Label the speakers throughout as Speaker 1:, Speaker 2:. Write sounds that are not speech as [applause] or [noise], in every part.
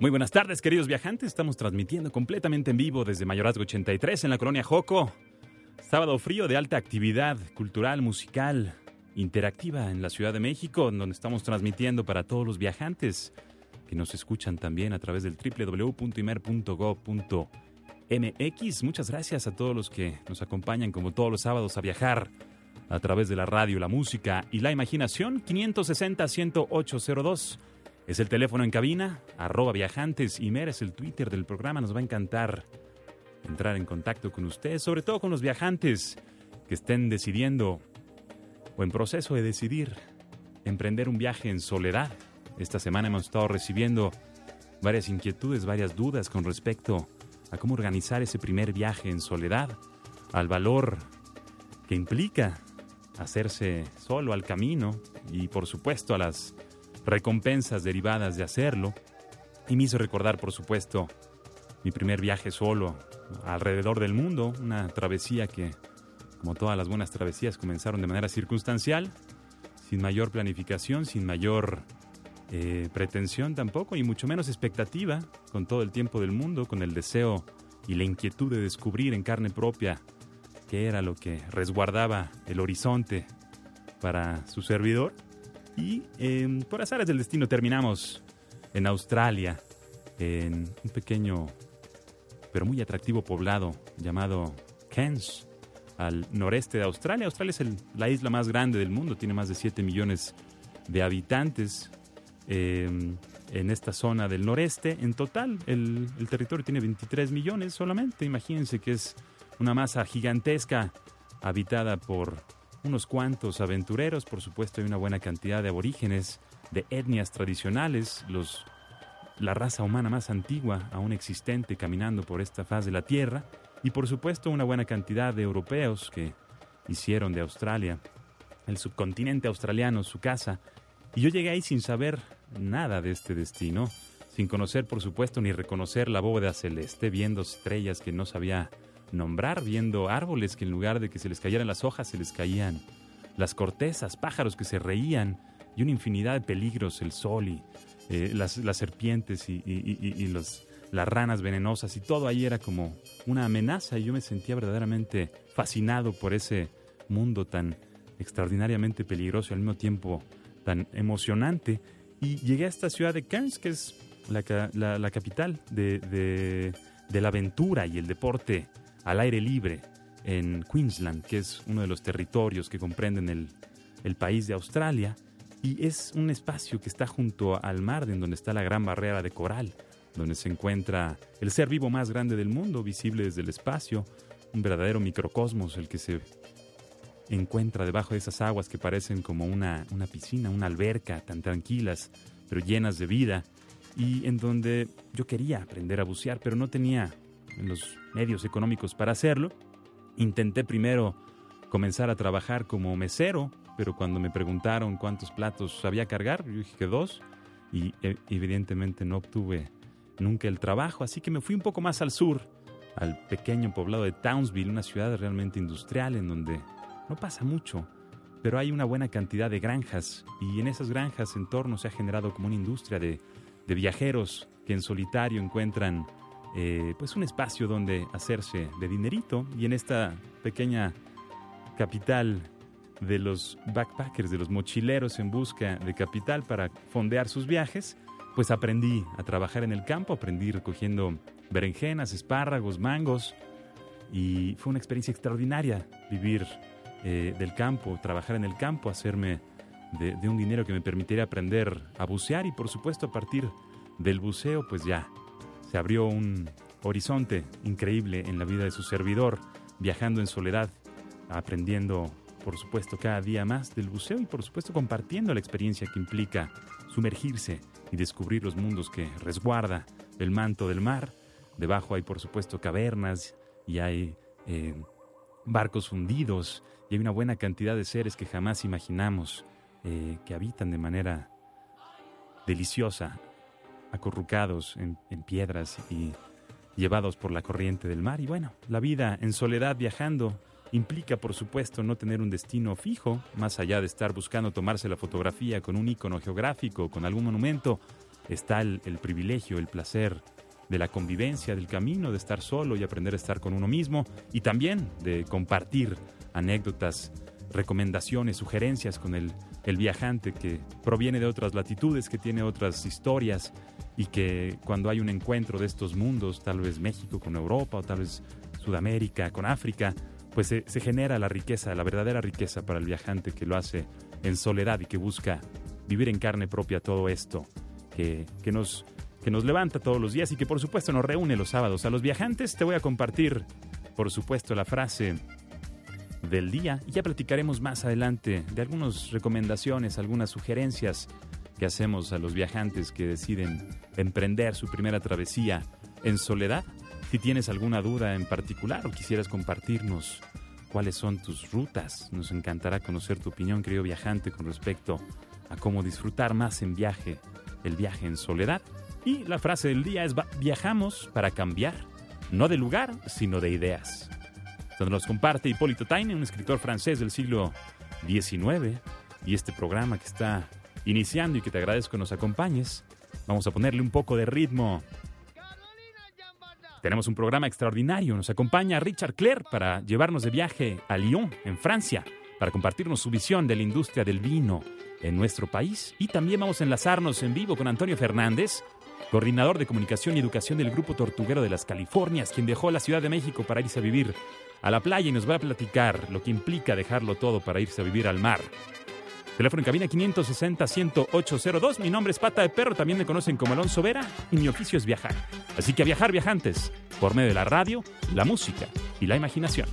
Speaker 1: Muy buenas tardes, queridos viajantes. Estamos transmitiendo completamente en vivo desde Mayorazgo 83 en la colonia Joco. Sábado frío de alta actividad cultural, musical, interactiva en la Ciudad de México, donde estamos transmitiendo para todos los viajantes que nos escuchan también a través del www.imer.gov.mx. Muchas gracias a todos los que nos acompañan como todos los sábados a viajar a través de la radio, la música y la imaginación. 560-10802 es el teléfono en cabina, arroba viajantes y Mer es el Twitter del programa. Nos va a encantar entrar en contacto con ustedes, sobre todo con los viajantes que estén decidiendo o en proceso de decidir emprender un viaje en soledad. Esta semana hemos estado recibiendo varias inquietudes, varias dudas con respecto a cómo organizar ese primer viaje en soledad, al valor que implica hacerse solo al camino y por supuesto a las recompensas derivadas de hacerlo, y me hizo recordar, por supuesto, mi primer viaje solo alrededor del mundo, una travesía que, como todas las buenas travesías, comenzaron de manera circunstancial, sin mayor planificación, sin mayor eh, pretensión tampoco, y mucho menos expectativa, con todo el tiempo del mundo, con el deseo y la inquietud de descubrir en carne propia qué era lo que resguardaba el horizonte para su servidor. Y em, por azares del destino terminamos en Australia, en un pequeño pero muy atractivo poblado llamado Cairns, al noreste de Australia. Australia es la isla más grande del mundo, tiene más de 7 millones de habitantes em, en esta zona del noreste. En total, el, el territorio tiene 23 millones solamente. Imagínense que es una masa gigantesca habitada por unos cuantos aventureros, por supuesto hay una buena cantidad de aborígenes, de etnias tradicionales, los, la raza humana más antigua aún existente caminando por esta faz de la Tierra, y por supuesto una buena cantidad de europeos que hicieron de Australia, el subcontinente australiano, su casa, y yo llegué ahí sin saber nada de este destino, sin conocer por supuesto ni reconocer la bóveda celeste, viendo estrellas que no sabía nombrar viendo árboles que en lugar de que se les cayeran las hojas, se les caían las cortezas, pájaros que se reían y una infinidad de peligros, el sol y eh, las, serpientes y, los, las ranas venenosas y todo ahí era como una amenaza y yo me sentía verdaderamente fascinado por ese mundo tan extraordinariamente peligroso y al mismo tiempo tan emocionante. Y llegué a esta ciudad de Cairns, que es la, capital de, de la aventura y el deporte al aire libre en Queensland, que es uno de los territorios que comprenden el, el país de Australia, y es un espacio que está junto al mar, en donde está la gran barrera de coral, donde se encuentra el ser vivo más grande del mundo, visible desde el espacio, un verdadero microcosmos, el que se encuentra debajo de esas aguas que parecen como una, una piscina, una alberca, tan tranquilas, pero llenas de vida, y en donde yo quería aprender a bucear, pero no tenía los medios económicos para hacerlo. Intenté primero comenzar a trabajar como mesero, pero cuando me preguntaron cuántos platos sabía cargar, yo dije que dos, y eh, evidentemente no obtuve nunca el trabajo, así que me fui un poco más al sur, al pequeño poblado de Townsville, una ciudad realmente industrial en donde no pasa mucho, pero hay una buena cantidad de granjas, y en esas granjas en torno se ha generado como una industria de, de viajeros que en solitario encuentran eh, pues un espacio donde hacerse de dinerito. Y en esta pequeña capital de los backpackers, de los mochileros en busca de capital para fondear sus viajes, pues aprendí a trabajar en el campo, aprendí recogiendo berenjenas, espárragos, mangos. Y fue una experiencia extraordinaria vivir eh, del campo, trabajar en el campo, hacerme de, de un dinero que me permitiera aprender a bucear y por supuesto a partir del buceo pues ya se abrió un horizonte increíble en la vida de su servidor, viajando en soledad, aprendiendo, por supuesto, cada día más del buceo y, por supuesto, compartiendo la experiencia que implica sumergirse y descubrir los mundos que resguarda el manto del mar. Debajo hay, por supuesto, cavernas y hay eh, barcos hundidos y hay una buena cantidad de seres que jamás imaginamos eh, que habitan de manera deliciosa, acurrucados en, piedras y llevados por la corriente del mar. Y bueno, la vida en soledad viajando implica, por supuesto, no tener un destino fijo, más allá de estar buscando tomarse la fotografía con un icono geográfico, con algún monumento, está el, privilegio, el placer de la convivencia, del camino, de estar solo y aprender a estar con uno mismo, y también de compartir anécdotas, recomendaciones, sugerencias con el viajante que proviene de otras latitudes, que tiene otras historias y que cuando hay un encuentro de estos mundos, tal vez México con Europa o tal vez Sudamérica con África, pues se, genera la riqueza, la verdadera riqueza para el viajante que lo hace en soledad y que busca vivir en carne propia todo esto, que, que, nos, que nos levanta todos los días y que por supuesto nos reúne los sábados. A los viajantes te voy a compartir, por supuesto, la frase del día y ya platicaremos más adelante de algunas recomendaciones, algunas sugerencias que hacemos a los viajantes que deciden emprender su primera travesía en soledad. Si tienes alguna duda en particular o quisieras compartirnos cuáles son tus rutas, nos encantará conocer tu opinión, querido viajante, con respecto a cómo disfrutar más en viaje, el viaje en soledad. Y la frase del día es viajamos para cambiar, no de lugar, sino de ideas. Donde nos comparte Hipólito Taine, un escritor francés del siglo XIX, y este programa que está iniciando y que te agradezco que nos acompañes. Vamos a ponerle un poco de ritmo. Tenemos un programa extraordinario. Nos acompaña Richard Clare para llevarnos de viaje a Lyon, en Francia, para compartirnos su visión de la industria del vino en nuestro país. Y también vamos a enlazarnos en vivo con Antonio Fernández, coordinador de comunicación y educación del Grupo Tortuguero de las Californias, quien dejó la Ciudad de México para irse a vivir a la playa y nos va a platicar lo que implica dejarlo todo para irse a vivir al mar. Teléfono en cabina 560-10802. Mi nombre es Pata de Perro, también me conocen como Alonso Vera y mi oficio es viajar. Así que a viajar viajantes, por medio de la radio, la música y la imaginación.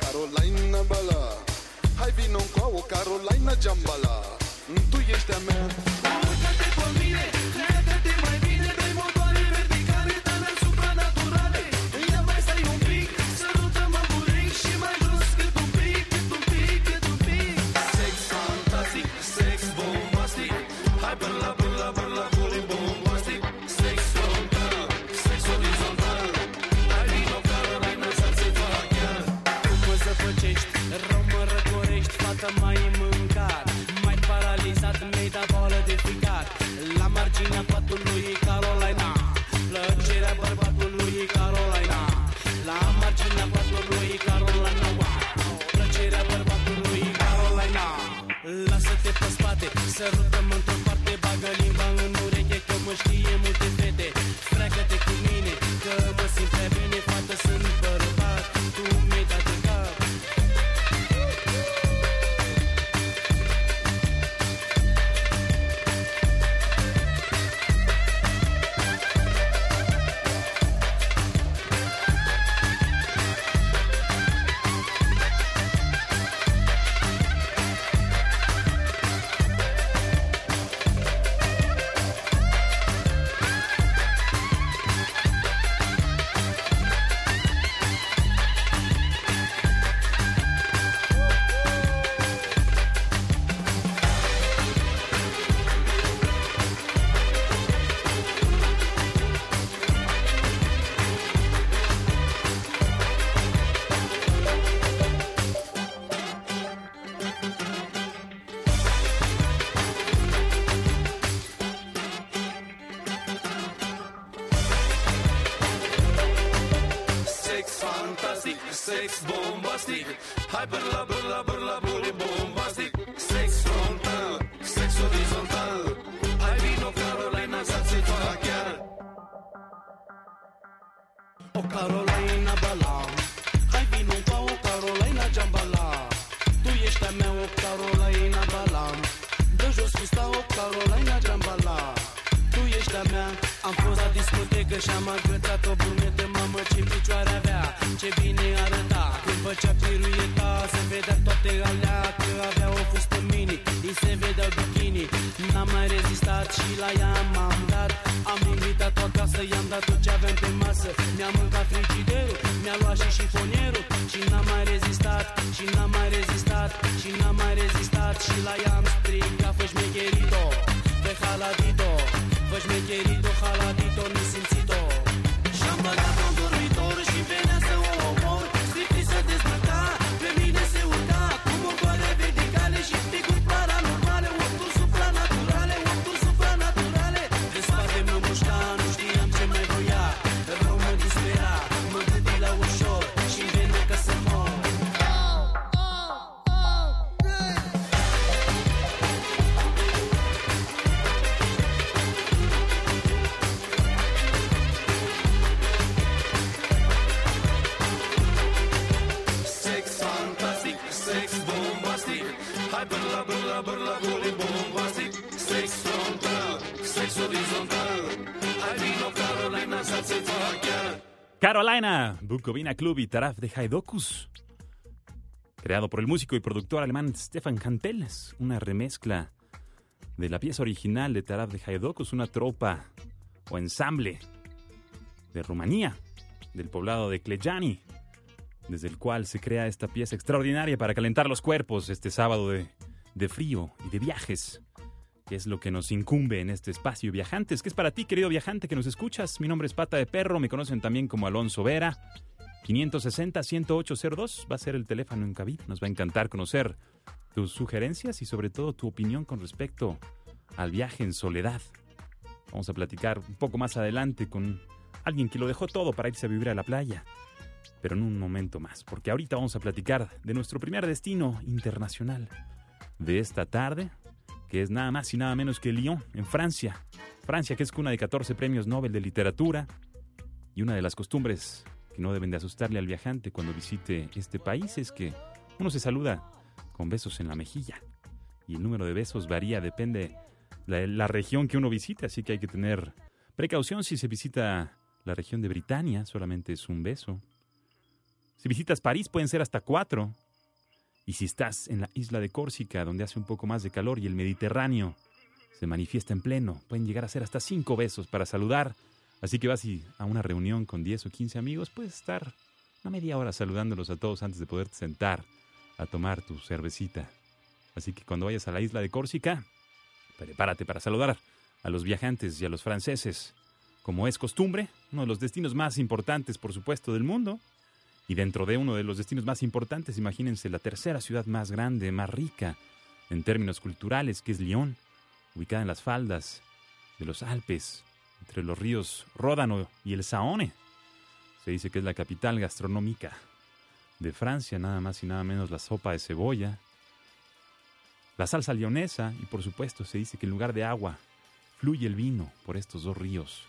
Speaker 2: Carolina Bala Hai vino încoa Carolina Jambala Tu ești a mea Urcă-te pe mine, Carolina,
Speaker 1: Bukovina Club y Taraf de Haidocus. Creado por el músico y productor alemán Stefan Kantel, es una remezcla de la pieza original de Taraf de Haidocus, una tropa o ensamble de Rumanía, del poblado de Klejani, desde el cual se crea esta pieza extraordinaria para calentar los cuerpos este sábado de, de frío y de viajes, que es lo que nos incumbe en este espacio Viajantes, que es para ti, querido viajante que nos escuchas. Mi nombre es Pata de Perro, me conocen también como Alonso Vera. 560-10802 va a ser el teléfono en cabina. Nos va a encantar conocer tus sugerencias y sobre todo tu opinión con respecto al viaje en soledad. Vamos a platicar un poco más adelante con alguien que lo dejó todo para irse a vivir a la playa pero en un momento más, porque ahorita vamos a platicar de nuestro primer destino internacional de esta tarde, que es nada más y nada menos que Lyon, en Francia. Francia, que es cuna de 14 premios Nobel de literatura, y una de las costumbres que no deben de asustarle al viajante cuando visite este país es que uno se saluda con besos en la mejilla, y el número de besos varía, depende de la región que uno visite, así que hay que tener precaución si se visita la región de Britania, solamente es un beso. Si visitas París pueden ser hasta cuatro. Y si estás en la isla de Córcega, donde hace un poco más de calor y el Mediterráneo se manifiesta en pleno, pueden llegar a ser hasta cinco besos para saludar. Así que vas a una reunión con 10 o 15 amigos, puedes estar una media hora saludándolos a todos antes de poderte sentar a tomar tu cervecita. Así que cuando vayas a la isla de Córcega, prepárate para saludar a los viajantes y a los franceses. Como es costumbre, uno de los destinos más importantes, por supuesto, del mundo, y dentro de uno de los destinos más importantes, imagínense la tercera ciudad más grande, más rica en términos culturales, que es Lyon, ubicada en las faldas de los Alpes, entre los ríos Ródano y el Saone. Se dice que es la capital gastronómica de Francia, nada más y nada menos la sopa de cebolla, la salsa leonesa y por supuesto se dice que en lugar de agua fluye el vino por estos dos ríos,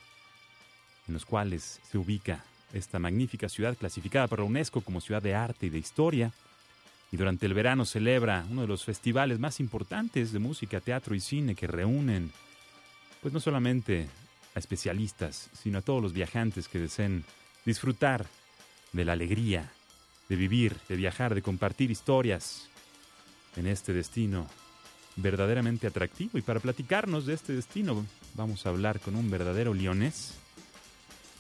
Speaker 1: en los cuales se ubica esta magnífica ciudad clasificada por la UNESCO como ciudad de arte y de historia. Y durante el verano celebra uno de los festivales más importantes de música, teatro y cine que reúnen, pues no solamente a especialistas, sino a todos los viajantes que deseen disfrutar de la alegría, de vivir, de viajar, de compartir historias en este destino verdaderamente atractivo. Y para platicarnos de este destino, vamos a hablar con un verdadero leonés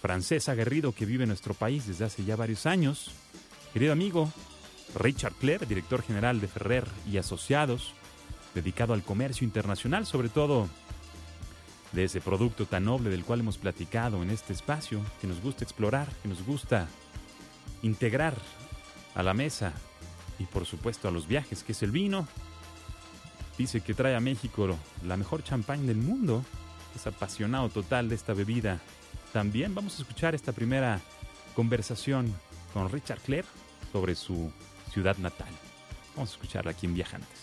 Speaker 1: francés aguerrido que vive en nuestro país desde hace ya varios años. Querido amigo, Richard Clare, director general de Ferrer y Asociados, dedicado al comercio internacional, sobre todo de ese producto tan noble del cual hemos platicado en este espacio, que nos gusta explorar, que nos gusta integrar a la mesa y por supuesto a los viajes, que es el vino. Dice que trae a México la mejor champán del mundo. Es apasionado total de esta bebida también vamos a escuchar esta primera conversación con Richard Clare sobre su ciudad natal. Vamos a escucharla aquí en Viajantes.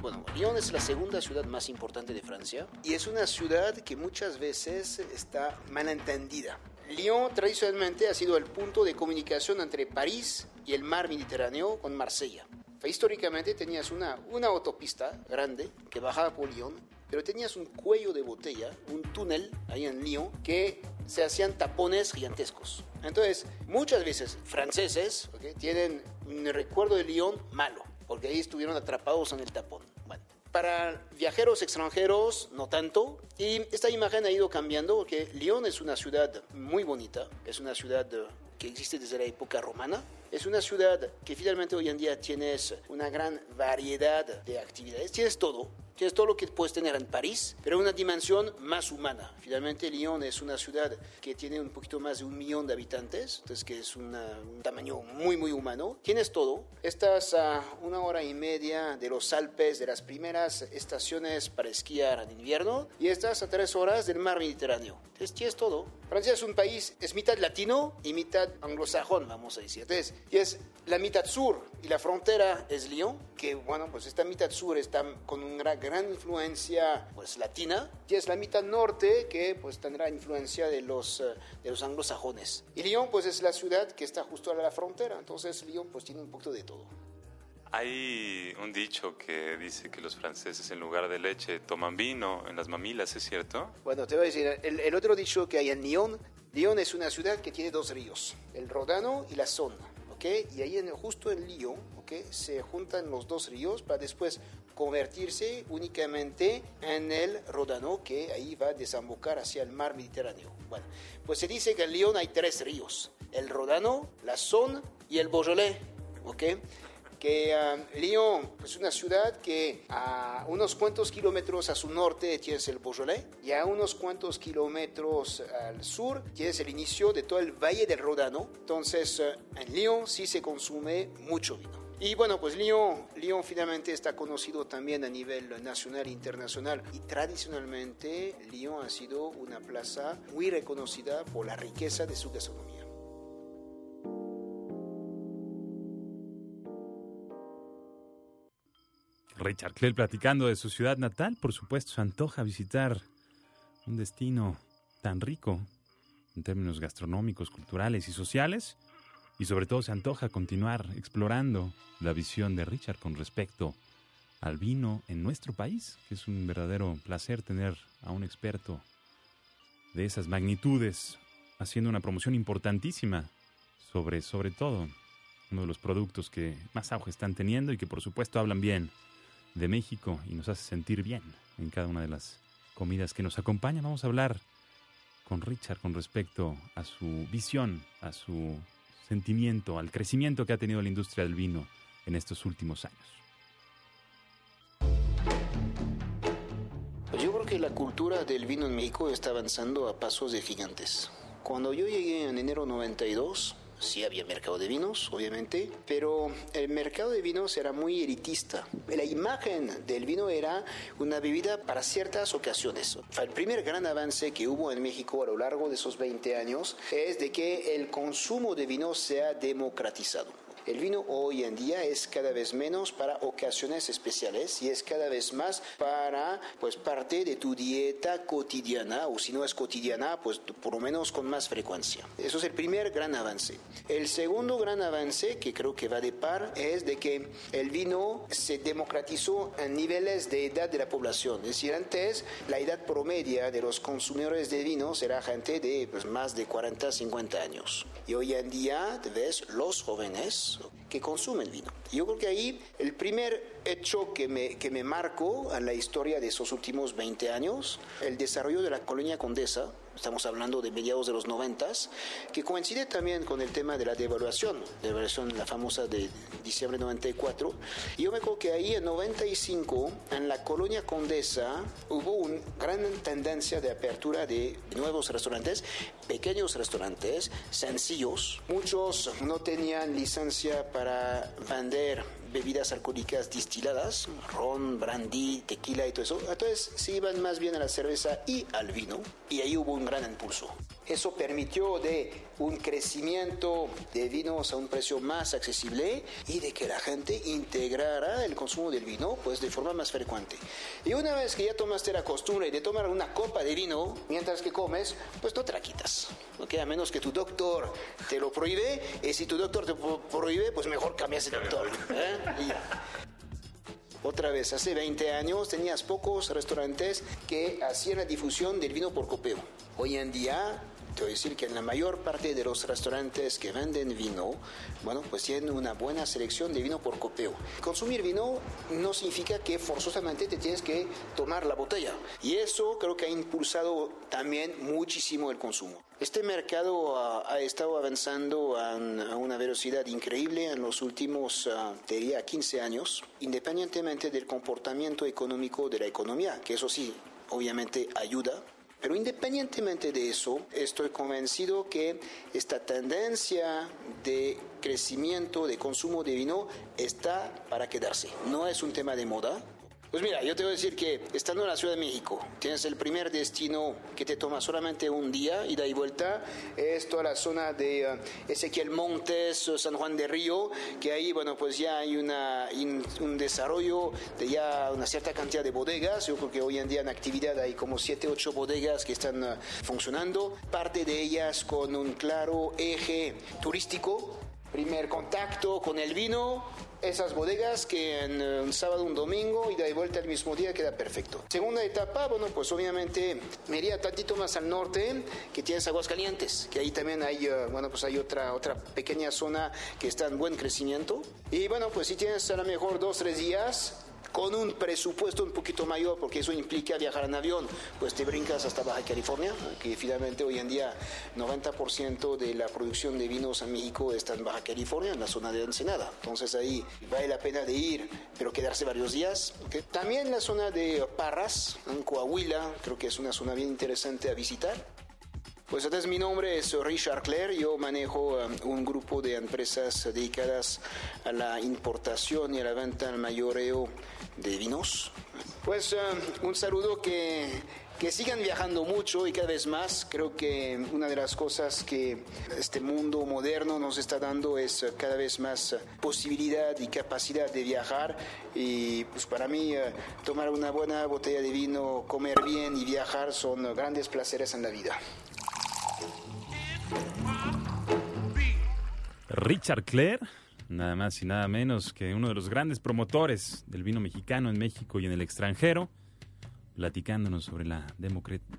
Speaker 3: Bueno, Lyon es la segunda ciudad más importante de Francia y es una ciudad que muchas veces está mal entendida. Lyon tradicionalmente ha sido el punto de comunicación entre París y el mar Mediterráneo con Marsella. Históricamente tenías una, una autopista grande que bajaba por Lyon, pero tenías un cuello de botella, un túnel ahí en Lyon, que se hacían tapones gigantescos. Entonces, muchas veces franceses ¿ok? tienen un recuerdo de Lyon malo, porque ahí estuvieron atrapados en el tapón. Bueno, para viajeros extranjeros, no tanto. Y esta imagen ha ido cambiando porque Lyon es una ciudad muy bonita, es una ciudad eh, que existe desde la época romana. Es una ciudad que finalmente hoy en día tienes una gran variedad de actividades. Tienes todo, Tienes todo lo que puedes tener en París, pero una dimensión más humana. Finalmente, Lyon es una ciudad que tiene un poquito más de un millón de habitantes, entonces que es una- un tamaño muy, muy humano. Tienes todo. Estás a una hora y media de los Alpes, de las primeras estaciones para esquiar en invierno, y estás a tres horas del mar Mediterráneo. Entonces, tienes todo. Francia es un país, es mitad latino y mitad anglosajón, vamos a decir. Entonces, y es la mitad sur y la frontera es Lyon, que bueno, pues esta mitad sur está con una gran influencia pues latina, y es la mitad norte que pues tendrá influencia de los, eh, de los anglosajones. Y Lyon pues es la ciudad que está justo a la frontera, entonces Lyon pues tiene un poquito de todo.
Speaker 4: Hay un dicho que dice que los franceses en lugar de leche toman vino en las mamilas, ¿es cierto?
Speaker 3: Bueno, te voy a decir, el, el otro dicho que hay en Lyon, Lyon es una ciudad que tiene dos ríos, el Rodano y la Saône, ¿ok? Y ahí en, justo en Lyon, ¿ok? Se juntan los dos ríos para después convertirse únicamente en el Rodano que ahí va a desembocar hacia el mar Mediterráneo. Bueno, pues se dice que en Lyon hay tres ríos, el Rodano, la Saône y el Beaujolais, ¿ok? que ah, Lyon es una ciudad que a unos cuantos kilómetros a su norte tienes el Beaujolais y a unos cuantos kilómetros al sur tienes el inicio de todo el Valle del Rodano. Entonces, eh, en Lyon sí se consume mucho vino. Y bueno, pues Lyon, Lyon finalmente está conocido también a nivel nacional e internacional. Y tradicionalmente Lyon ha sido una plaza muy reconocida por la riqueza de su gastronomía.
Speaker 1: Richard Clell platicando de su ciudad natal, por supuesto, se antoja visitar un destino tan rico en términos gastronómicos, culturales y sociales, y sobre todo se antoja continuar explorando la visión de Richard con respecto al vino en nuestro país, que es un verdadero placer tener a un experto de esas magnitudes haciendo una promoción importantísima sobre, sobre todo, uno de los productos que más auge están teniendo y que por supuesto hablan bien de México y nos hace sentir bien en cada una de las comidas que nos acompañan. Vamos a hablar con Richard con respecto a su visión, a su sentimiento, al crecimiento que ha tenido la industria del vino en estos últimos años.
Speaker 3: Yo creo que la cultura del vino en México está avanzando a pasos de gigantes. Cuando yo llegué en enero 92, sí había mercado de vinos, obviamente, pero el mercado de vinos era muy elitista. La imagen del vino era una bebida para ciertas ocasiones. El primer gran avance que hubo en México a lo largo de esos 20 años es de que el consumo de vino se ha democratizado. El vino hoy en día es cada vez menos para ocasiones especiales y es cada vez más para pues parte de tu dieta cotidiana o si no es cotidiana pues por lo menos con más frecuencia. Eso es el primer gran avance. El segundo gran avance que creo que va de par es de que el vino se democratizó en niveles de edad de la población. Es decir, antes la edad promedia de los consumidores de vinos era gente de pues, más de 40, 50 años. Y hoy en día ves los jóvenes que consumen vino. Yo creo que ahí el primer hecho que me, que me marcó en la historia de esos últimos 20 años, el desarrollo de la colonia Condesa, estamos hablando de mediados de los 90, que coincide también con el tema de la devaluación, devaluación la famosa de diciembre de 94. Y yo me acuerdo que ahí en 95, en la colonia Condesa, hubo una gran tendencia de apertura de nuevos restaurantes, pequeños restaurantes, sencillos. Muchos no tenían licencia para vender bebidas alcohólicas distiladas, ron, brandy, tequila y todo eso. Entonces se iban más bien a la cerveza y al vino y ahí hubo un gran impulso. Eso permitió de un crecimiento de vinos a un precio más accesible y de que la gente integrara el consumo del vino pues de forma más frecuente. Y una vez que ya tomaste la costumbre de tomar una copa de vino mientras que comes, pues no te la quitas. ¿ok? A menos que tu doctor te lo prohíbe y si tu doctor te pro- prohíbe, pues mejor cambias de doctor. ¿eh? Y- Otra vez, hace 20 años tenías pocos restaurantes que hacían la difusión del vino por copeo. Hoy en día a decir que en la mayor parte de los restaurantes que venden vino, bueno, pues tienen una buena selección de vino por copeo. Consumir vino no significa que forzosamente te tienes que tomar la botella. Y eso creo que ha impulsado también muchísimo el consumo. Este mercado ha, ha estado avanzando a, a, una velocidad increíble en los últimos, uh, te diría, 15 años, independientemente del comportamiento económico de la economía, que eso sí, obviamente ayuda pero independientemente de eso, estoy convencido que esta tendencia de crecimiento, de consumo de vino, está para quedarse. No es un tema de moda, pues mira, yo te voy a decir que estando en la Ciudad de México, tienes el primer destino que te toma solamente un día, ida y vuelta, es toda la zona de uh, Ezequiel Montes, San Juan de Río, que ahí, bueno, pues ya hay una, un desarrollo de ya una cierta cantidad de bodegas. Yo creo que hoy en día en actividad hay como 7, 8 bodegas que están uh, funcionando, parte de ellas con un claro eje turístico. Primer contacto con el vino, esas bodegas que en un sábado, un domingo y de vuelta el mismo día queda perfecto. Segunda etapa, bueno, pues obviamente me iría tantito más al norte, que tienes Aguascalientes, que ahí también hay, uh, bueno, pues hay otra, otra pequeña zona que está en buen crecimiento. Y bueno, pues si tienes a lo mejor dos, tres días, con un presupuesto un poquito mayor, porque eso implica viajar en avión, pues te brincas hasta Baja California, que finalmente hoy en día 90% de la producción de vinos en México está en Baja California, en la zona de Ensenada. Entonces ahí vale la pena de ir, pero quedarse varios días. ¿okay? También la zona de Parras, en Coahuila, creo que es una zona bien interesante a visitar. Pues entonces mi nombre es Richard Clare, yo manejo um, un grupo de empresas dedicadas a la importación y a la venta al mayoreo de vinos. Pues um, un saludo que, que sigan viajando mucho y cada vez más. Creo que una de las cosas que este mundo moderno nos está dando es cada vez más posibilidad y capacidad de viajar. Y pues para mí uh, tomar una buena botella de vino, comer bien y viajar son grandes placeres en la vida.
Speaker 1: Richard Clare, nada más y nada menos que uno de los grandes promotores del vino mexicano en México y en el extranjero, platicándonos sobre la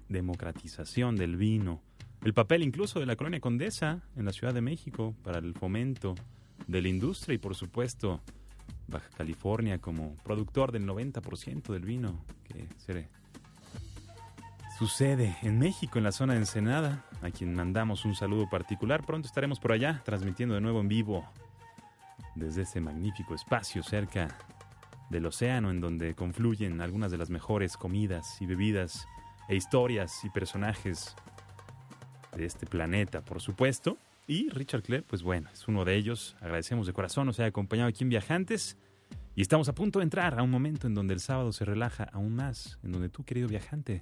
Speaker 1: democratización del vino, el papel incluso de la colonia Condesa en la Ciudad de México para el fomento de la industria y por supuesto Baja California como productor del 90% del vino que se sucede en México, en la zona de Ensenada, a quien mandamos un saludo particular. Pronto estaremos por allá transmitiendo de nuevo en vivo desde ese magnífico espacio cerca del océano en donde confluyen algunas de las mejores comidas y bebidas e historias y personajes de este planeta, por supuesto. Y Richard Clare, pues bueno, es uno de ellos. Agradecemos de corazón nos haya acompañado aquí en Viajantes. Y estamos a punto de entrar a un momento en donde el sábado se relaja aún más, en donde tú, querido viajante,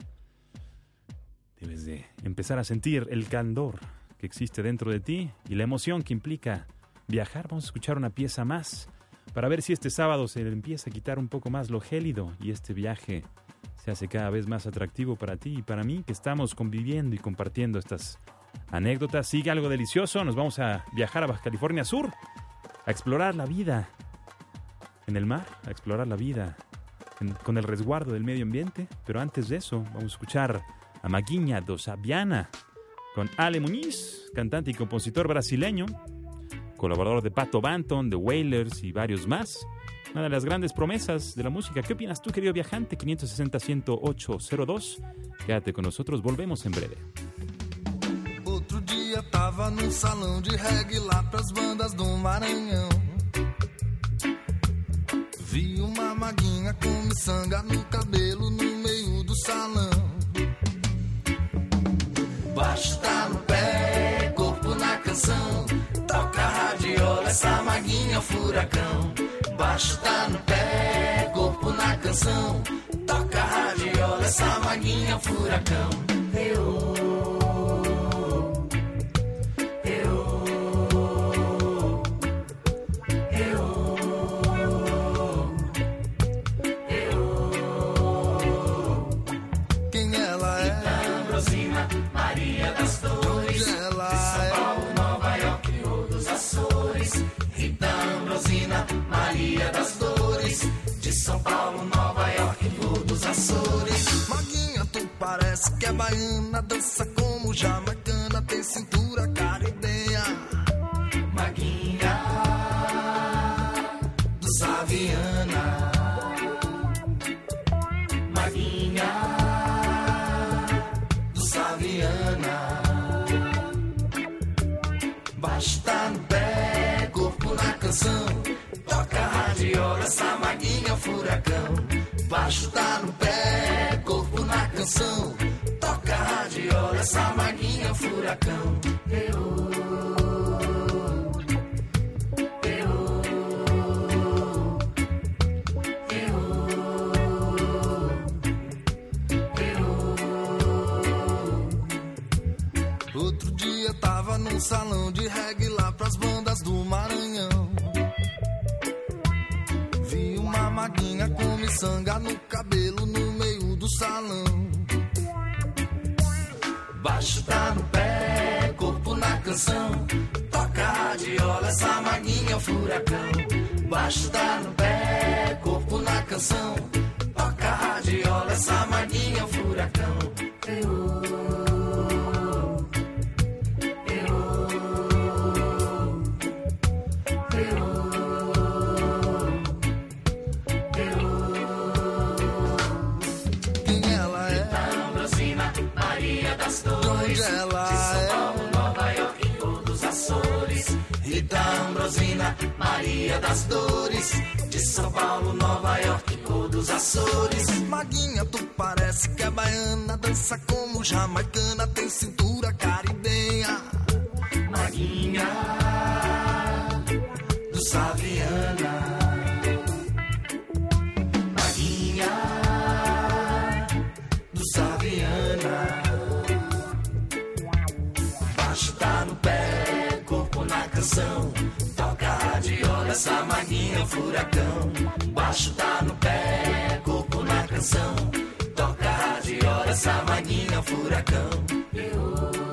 Speaker 1: Debes de empezar a sentir el candor que existe dentro de ti y la emoción que implica viajar. Vamos a escuchar una pieza más para ver si este sábado se empieza a quitar un poco más lo gélido y este viaje se hace cada vez más atractivo para ti y para mí que estamos conviviendo y compartiendo estas anécdotas. Sigue algo delicioso, nos vamos a viajar a Baja California Sur, a explorar la vida en el mar, a explorar la vida con el resguardo del medio ambiente, pero antes de eso vamos a escuchar a Maguinha do Sabiana, con Ale Muñiz, cantante y compositor brasileño, colaborador de Pato Banton, de Wailers y varios más. Una de las grandes promesas de la música. ¿Qué opinas tú, querido viajante? 560-10802. Quédate con nosotros, volvemos en breve.
Speaker 5: Outro dia tava num salão de reggae lá pras bandas do Maranhão. Vi uma maguinha com miçanga no cabelo no meio do salão. Baixo tá no pé, corpo na canção. Toca a radiola, essa maguinha é furacão. Baixo tá no pé, corpo na canção. Toca a radiola, essa maguinha é furacão. Eu, María Maria das Dores. De São Paulo, Nova York, todos Açores. Maguinha, tu parece que é baiana, dança como jamaicana, tem cintura caribenha. Maguinha do Saviana. Maguinha do Saviana. Baixo tá no pé, corpo na canção. Essa maguinha é um furacão. Baixo tá no pé, corpo na canção. Toca radiola, essa maguinha é um furacão. Eu,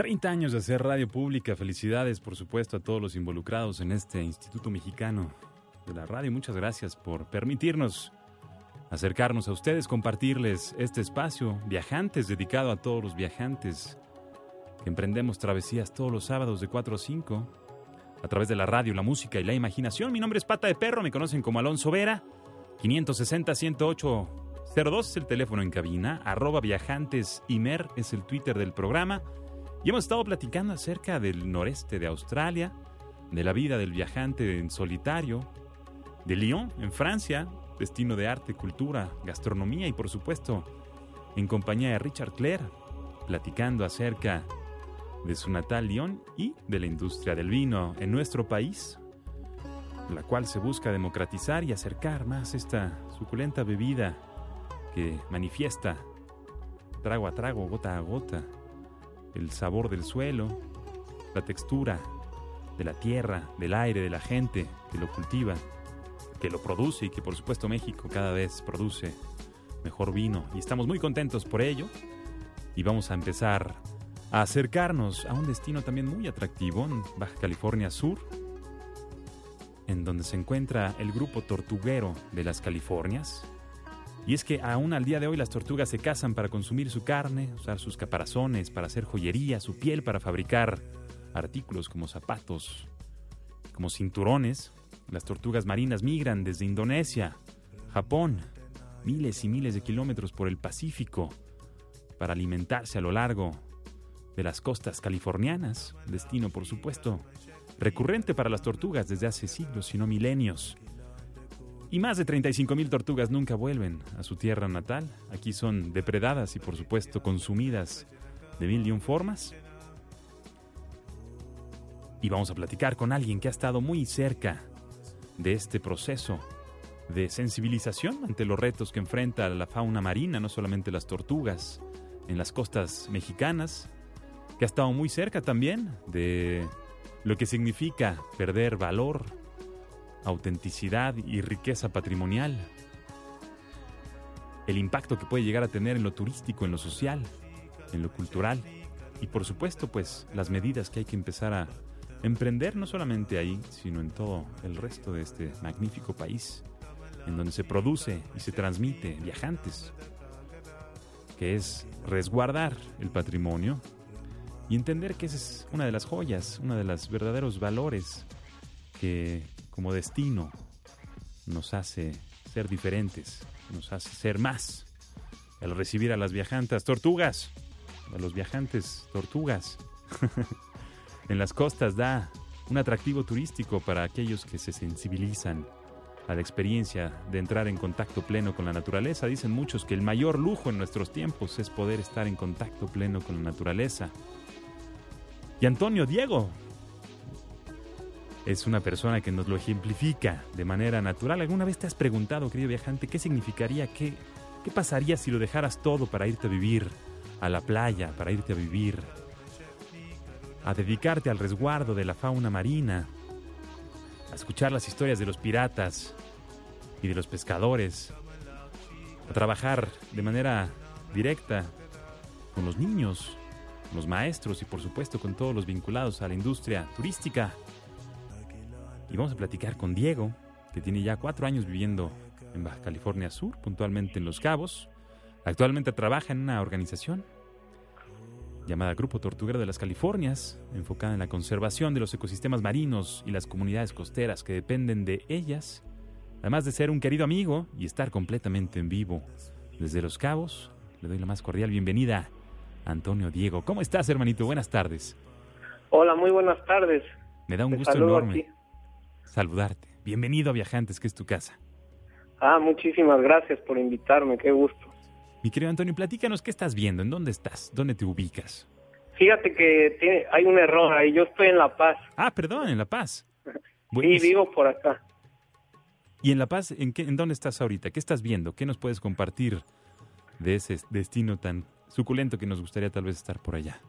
Speaker 1: 30 años de hacer radio pública. Felicidades, por supuesto, a todos los involucrados en este Instituto Mexicano de la Radio. Muchas gracias por permitirnos acercarnos a ustedes, compartirles este espacio, viajantes, dedicado a todos los viajantes que emprendemos travesías todos los sábados de 4 a 5 a través de la radio, la música y la imaginación. Mi nombre es Pata de Perro, me conocen como Alonso Vera. 560-108-02 es el teléfono en cabina, arroba viajantes Imer es el Twitter del programa. Y hemos estado platicando acerca del noreste de Australia, de la vida del viajante en solitario, de Lyon, en Francia, destino de arte, cultura, gastronomía y por supuesto en compañía de Richard Clare, platicando acerca de su natal Lyon y de la industria del vino en nuestro país, la cual se busca democratizar y acercar más esta suculenta bebida que manifiesta trago a trago, gota a gota, el sabor del suelo, la textura de la tierra, del aire, de la gente que lo cultiva, que lo produce y que por supuesto México cada vez produce mejor vino y estamos muy contentos por ello y vamos a empezar a acercarnos a un destino también muy atractivo en Baja California Sur, en donde se encuentra el grupo tortuguero de las Californias. Y es que aún al día de hoy las tortugas se cazan para consumir su carne, usar sus caparazones para hacer joyería, su piel para fabricar artículos como zapatos, como cinturones. Las tortugas marinas migran desde Indonesia, Japón, miles y miles de kilómetros por el Pacífico para alimentarse a lo largo de las costas californianas, destino por supuesto recurrente para las tortugas desde hace siglos, si no milenios. Y más de 35.000 tortugas nunca vuelven a su tierra natal. Aquí son depredadas y por supuesto consumidas de mil y un formas. Y vamos a platicar con alguien que ha estado muy cerca de este proceso de sensibilización ante los retos que enfrenta la fauna marina, no solamente las tortugas, en las costas mexicanas, que ha estado muy cerca también de lo que significa perder valor, autenticidad y riqueza patrimonial, el impacto que puede llegar a tener en lo turístico, en lo social, en lo cultural. Y por supuesto pues las medidas que hay que empezar a emprender no solamente ahí, sino en todo el resto de este magnífico país, en donde se produce y se transmite viajantes, que es resguardar el patrimonio y entender que esa es una de las joyas, una de los verdaderos valores que como destino nos hace ser diferentes, nos hace ser más. El recibir a las viajantes tortugas, a los viajantes tortugas, [laughs] en las costas da un atractivo turístico para aquellos que se sensibilizan a la experiencia de entrar en contacto pleno con la naturaleza. Dicen muchos que el mayor lujo en nuestros tiempos es poder estar en contacto pleno con la naturaleza. Y Antonio Diego es una persona que nos lo ejemplifica de manera natural. ¿Alguna vez te has preguntado, querido viajante, qué significaría, qué, qué pasaría si lo dejaras todo para irte a vivir a la playa, para irte a vivir, a dedicarte al resguardo de la fauna marina, a escuchar las historias de los piratas y de los pescadores, a trabajar de manera directa con los niños, los maestros y por supuesto con todos los vinculados a la industria turística. Y vamos a platicar con Diego, que tiene ya cuatro años viviendo en Baja California Sur, puntualmente en Los Cabos. Actualmente trabaja en una organización llamada Grupo Tortuguero de las Californias, enfocada en la conservación de los ecosistemas marinos y las comunidades costeras que dependen de ellas, además de ser un querido amigo y estar completamente en vivo. Desde Los Cabos, le doy la más cordial bienvenida Antonio Diego. ¿Cómo estás, hermanito? Buenas tardes.
Speaker 6: Hola, muy buenas tardes.
Speaker 1: Me da un
Speaker 6: Te
Speaker 1: gusto enorme
Speaker 6: aquí.
Speaker 1: Saludarte. Bienvenido a Viajantes, que es tu casa.
Speaker 6: Ah, muchísimas gracias por invitarme, qué gusto.
Speaker 1: Mi querido Antonio, platícanos qué estás viendo, en dónde estás, dónde te ubicas.
Speaker 6: Fíjate que tiene- hay un error ahí, yo estoy en La Paz.
Speaker 1: Ah, perdón, en La Paz. [laughs]
Speaker 6: Sí, vivo por acá.
Speaker 1: ¿Y en La Paz, en, qué, en dónde estás ahorita? ¿Qué estás viendo? ¿Qué nos puedes compartir de ese destino tan suculento que nos gustaría tal vez estar por allá?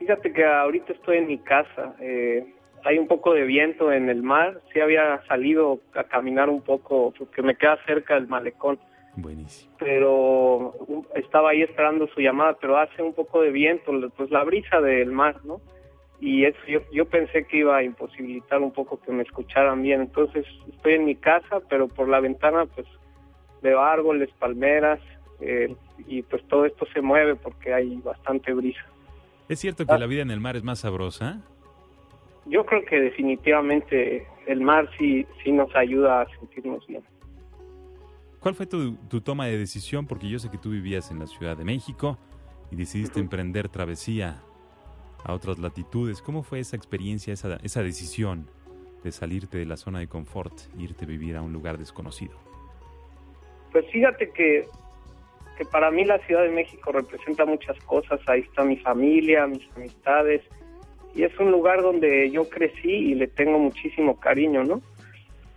Speaker 6: Fíjate que ahorita estoy en mi casa. eh, hay un poco de viento en el mar. Sí había salido a caminar un poco porque me queda cerca del malecón.
Speaker 1: Buenísimo.
Speaker 6: Pero estaba ahí esperando su llamada, pero hace un poco de viento, pues la brisa del mar, ¿no? Y eso yo, yo pensé que iba a imposibilitar un poco que me escucharan bien. Entonces estoy en mi casa, pero por la ventana pues veo árboles, palmeras, eh, y pues todo esto se mueve porque hay bastante brisa.
Speaker 1: ¿Es cierto que la vida en el mar es más sabrosa?
Speaker 6: Yo creo que definitivamente el mar sí, sí nos ayuda a sentirnos bien.
Speaker 1: ¿Cuál fue tu, tu toma de decisión? Porque yo sé que tú vivías en la Ciudad de México y decidiste emprender travesía a otras latitudes. ¿Cómo fue esa experiencia, esa, esa decisión de salirte de la zona de confort e irte a vivir a un lugar desconocido?
Speaker 6: Pues fíjate que, que para mí la Ciudad de México representa muchas cosas. Ahí está mi familia, mis amistades. Y es un lugar donde yo crecí y le tengo muchísimo cariño, ¿no?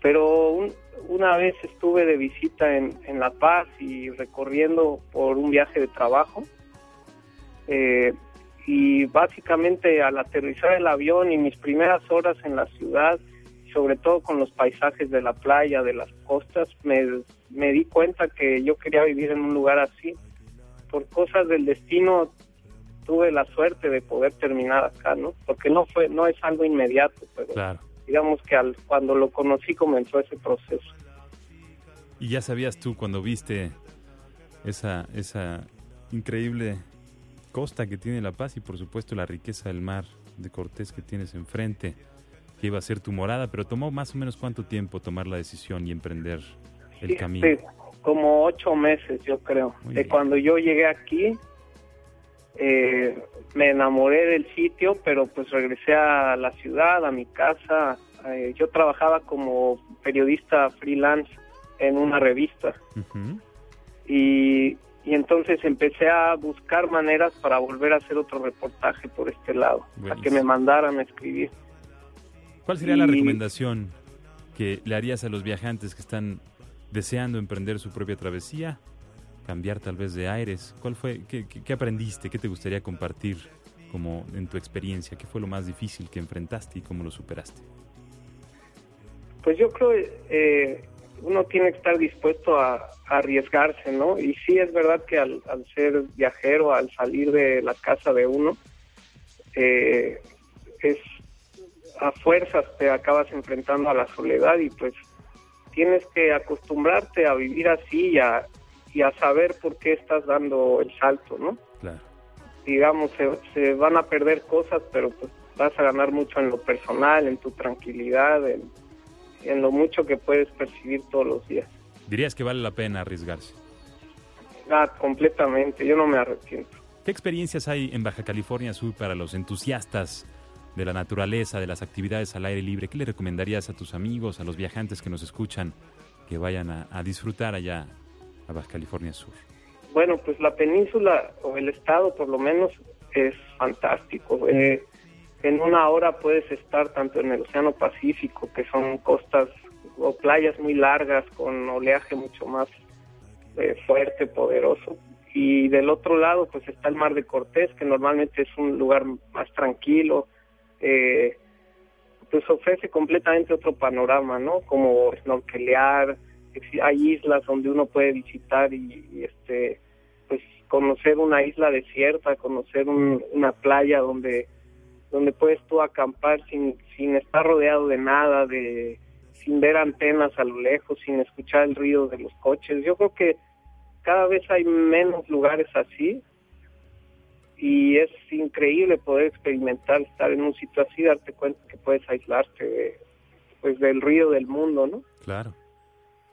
Speaker 6: Pero un- una vez estuve de visita en, en La Paz y recorriendo por un viaje de trabajo. Eh, y básicamente al aterrizar el avión y mis primeras horas en la ciudad, sobre todo con los paisajes de la playa, de las costas, me, me di cuenta que yo quería vivir en un lugar así. Por cosas del destino tuve la suerte de poder terminar acá, ¿no? Porque no fue, no es algo inmediato, pero
Speaker 1: Claro.
Speaker 6: digamos que al, cuando lo conocí comenzó ese proceso.
Speaker 1: Y ya sabías tú cuando viste esa, esa increíble costa que tiene La Paz y por supuesto la riqueza del mar de Cortés que tienes enfrente, que iba a ser tu morada, pero tomó más o menos cuánto tiempo tomar la decisión y emprender el
Speaker 6: Sí,
Speaker 1: camino.
Speaker 6: sí, como ocho meses, yo creo.
Speaker 1: Muy
Speaker 6: de
Speaker 1: bien.
Speaker 6: cuando yo llegué aquí eh, me enamoré del sitio, pero pues regresé a la ciudad, a mi casa. Eh, yo trabajaba como periodista freelance en una revista y, y entonces empecé a buscar maneras para volver a hacer otro reportaje por este lado, a que
Speaker 1: Buenísimo.
Speaker 6: me mandaran a escribir.
Speaker 1: ¿Cuál sería la recomendación que le harías a los viajantes que están deseando emprender su propia travesía? Cambiar tal vez de aires. ¿Cuál fue, qué, aprendiste? ¿Qué te gustaría compartir como en tu experiencia? ¿Qué fue lo más difícil que enfrentaste y cómo lo superaste?
Speaker 6: Pues yo creo eh, uno tiene que estar dispuesto a, arriesgarse, ¿no? Y sí es verdad que al, al ser viajero, al salir de la casa de uno, eh, es a fuerzas te acabas enfrentando a la soledad y pues tienes que acostumbrarte a vivir así y a, y a saber por qué estás dando el salto, ¿no?
Speaker 1: Claro.
Speaker 6: digamos, se, se van a perder cosas, pero pues vas a ganar mucho en lo personal, en tu tranquilidad, en, en lo mucho que puedes percibir todos los días.
Speaker 1: ¿Dirías que vale la pena arriesgarse?
Speaker 6: Ah, completamente, yo no me arrepiento.
Speaker 1: ¿Qué experiencias hay en Baja California Sur para los entusiastas de la naturaleza, de las actividades al aire libre? ¿Qué le recomendarías a tus amigos, a los viajantes que nos escuchan, que vayan a, a disfrutar allá California Sur?
Speaker 6: Bueno, pues la península o el estado por lo menos es fantástico. Eh, en una hora puedes estar tanto en el Océano Pacífico, que son costas o playas muy largas con oleaje mucho más eh, fuerte, poderoso. Y del otro lado pues está el Mar de Cortés, que normalmente es un lugar más tranquilo. Eh, pues ofrece completamente otro panorama, ¿no? Como snorkelear, hay islas donde uno puede visitar y, este pues conocer una isla desierta, conocer un- una playa donde donde puedes tú acampar sin sin estar rodeado de nada, de sin ver antenas a lo lejos, sin escuchar el ruido de los coches. Yo creo que cada vez hay menos lugares así y es increíble poder experimentar estar en un sitio así, darte cuenta que puedes aislarte de, pues del ruido del mundo, ¿no?
Speaker 1: Claro.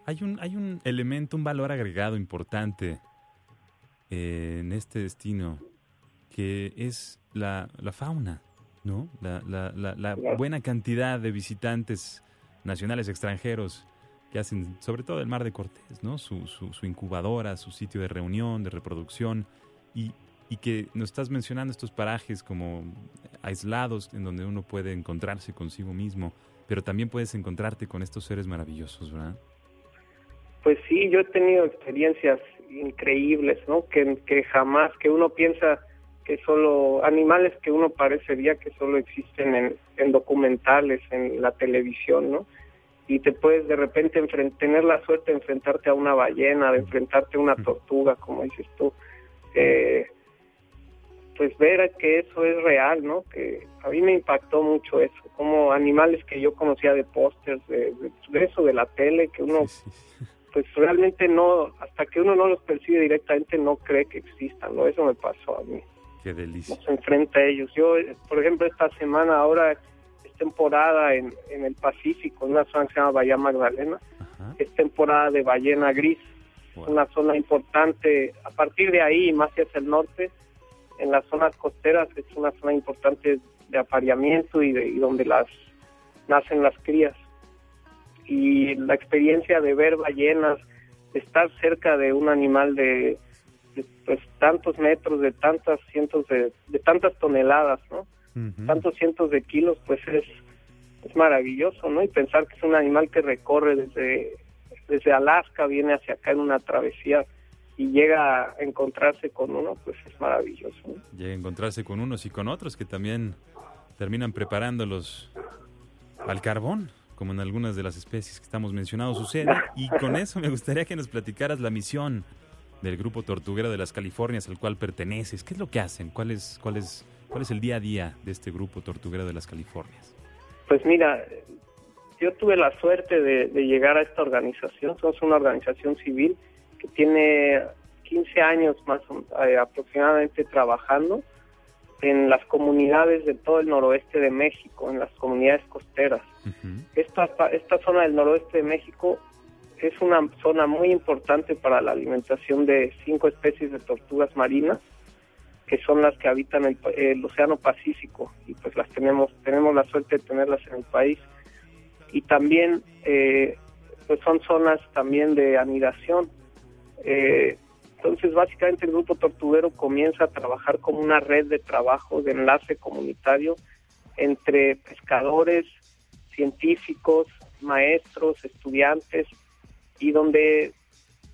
Speaker 1: Hay un, hay un elemento, un valor agregado importante eh, en este destino, que es la, la fauna, ¿no? La, la- la- la
Speaker 6: Claro.
Speaker 1: buena cantidad de visitantes nacionales, extranjeros, que hacen, sobre todo el Mar de Cortés, ¿no? Su, su- su incubadora, su sitio de reunión, de reproducción, y, y que nos estás mencionando estos parajes como aislados, en donde uno puede encontrarse consigo mismo, pero también puedes encontrarte con estos seres maravillosos, ¿verdad?
Speaker 6: Pues sí, yo he tenido experiencias increíbles, ¿no? Que, que jamás, que uno piensa que solo, animales que uno parecería que solo existen en, en documentales, en la televisión, ¿no? Y te puedes de repente tener la suerte de enfrentarte a una ballena, de enfrentarte a una tortuga, como dices tú. Eh, pues ver que eso es real, ¿no? Que a mí me impactó mucho eso, como animales que yo conocía de pósters, de, de- de eso, de la tele, que uno
Speaker 1: Sí, sí.
Speaker 6: Pues realmente no, hasta que uno no los percibe directamente, no cree que existan, ¿no? Eso me pasó a mí,
Speaker 1: Qué delicia.
Speaker 6: no se enfrenta a ellos. Yo, por ejemplo, esta semana ahora es temporada en, en el Pacífico, en una zona que se llama Bahía Magdalena,
Speaker 1: Ajá.
Speaker 6: es temporada de ballena gris,
Speaker 1: Wow.
Speaker 6: una zona importante, a partir de ahí, más hacia el norte, en las zonas costeras es una zona importante de apareamiento y, de, y donde las nacen las crías. Y la experiencia de ver ballenas, estar cerca de un animal de, de, pues, tantos metros, de tantas cientos de, de tantas toneladas, ¿no? Tantos cientos de kilos, pues es, es maravilloso, ¿no? Y pensar que es un animal que recorre desde, desde Alaska, viene hacia acá en una travesía y llega a encontrarse con uno, pues es maravilloso. ¿no?
Speaker 1: Llega a encontrarse con unos y con otros que también terminan preparándolos al carbón, como en algunas de las especies que estamos mencionando sucede. Y con eso me gustaría que nos platicaras la misión del grupo tortuguero de las Californias al cual perteneces. ¿Qué es lo que hacen? ¿Cuál es, cuál es, cuál es el día a día de este grupo tortuguero de las Californias?
Speaker 6: Pues mira, yo tuve la suerte de, llegar a esta organización, somos una organización civil que tiene 15 años más eh, aproximadamente trabajando en las comunidades de todo el noroeste de México, en las comunidades costeras.
Speaker 1: Ujú.
Speaker 6: Esta, pa- esta zona del noroeste de México es una zona muy importante para la alimentación de cinco especies de tortugas marinas que son las que habitan el, el Océano Pacífico y pues las tenemos tenemos la suerte de tenerlas en el país y también eh, pues son zonas también de anidación Eh, entonces básicamente el grupo tortuguero comienza a trabajar como una red de trabajo de enlace comunitario entre pescadores científicos maestros estudiantes y donde